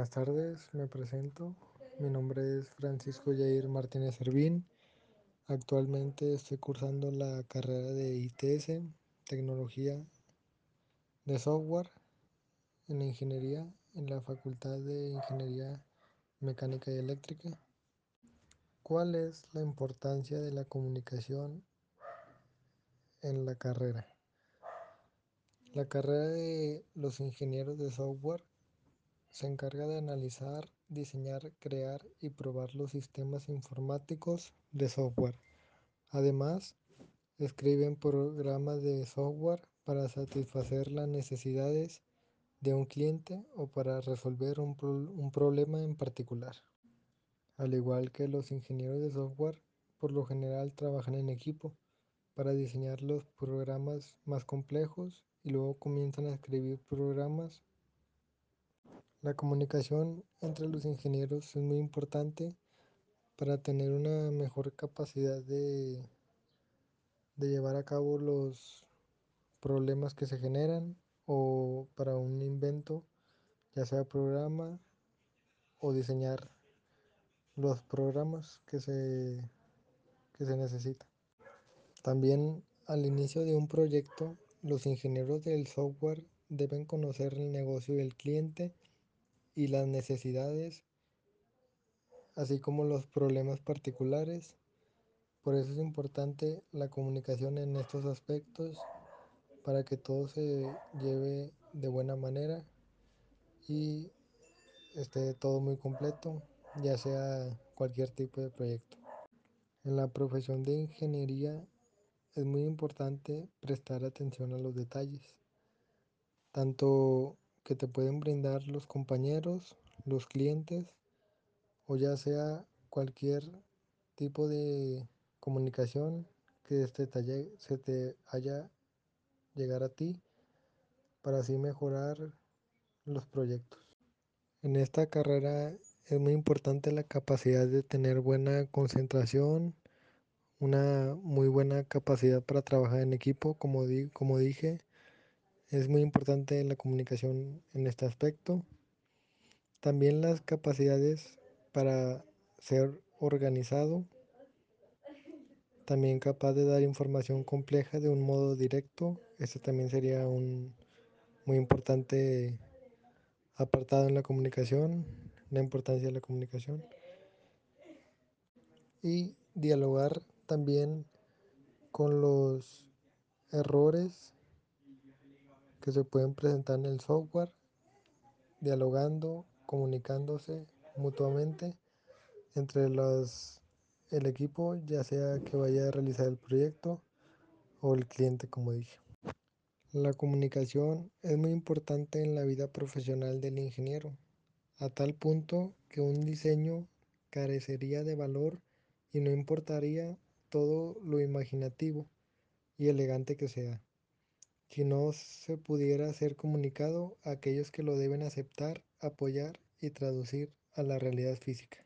Buenas tardes, me presento. Mi nombre es Francisco Jair Martínez Servín. Actualmente estoy cursando la carrera de ITS, Tecnología de Software en Ingeniería en la Facultad de Ingeniería Mecánica y Eléctrica. ¿Cuál es la importancia de la comunicación en la carrera? La carrera de los ingenieros de software se encarga de analizar, diseñar, crear y probar los sistemas informáticos de software. Además, escriben programas de software para satisfacer las necesidades de un cliente o para resolver un, problema en particular. Al igual que los ingenieros de software, por lo general trabajan en equipo para diseñar los programas más complejos y luego comienzan a escribir programas. La comunicación entre los ingenieros es muy importante para tener una mejor capacidad de, de llevar a cabo los problemas que se generan o para un invento, ya sea programa o diseñar los programas que se, que se necesitan. También al inicio de un proyecto, los ingenieros del software deben conocer el negocio del cliente y las necesidades, así como los problemas particulares. Por eso es importante la comunicación en estos aspectos para que todo se lleve de buena manera y esté todo muy completo, ya sea cualquier tipo de proyecto. En la profesión de ingeniería es muy importante prestar atención a los detalles, tanto que te pueden brindar los compañeros, los clientes o ya sea cualquier tipo de comunicación que este se te haya llegar a ti para así mejorar los proyectos. En esta carrera es muy importante la capacidad de tener buena concentración, una muy buena capacidad para trabajar en equipo, como, di como dije. Es muy importante la comunicación en este aspecto. También las capacidades para ser organizado. También capaz de dar información compleja de un modo directo. Este también sería un muy importante apartado en la comunicación, la importancia de la comunicación. Y dialogar también con los errores que se pueden presentar en el software, dialogando, comunicándose mutuamente entre los, el equipo, ya sea que vaya a realizar el proyecto o el cliente, como dije. La comunicación es muy importante en la vida profesional del ingeniero, a tal punto que un diseño carecería de valor y no importaría todo lo imaginativo y elegante que sea, si no se pudiera ser comunicado a aquellos que lo deben aceptar, apoyar y traducir a la realidad física.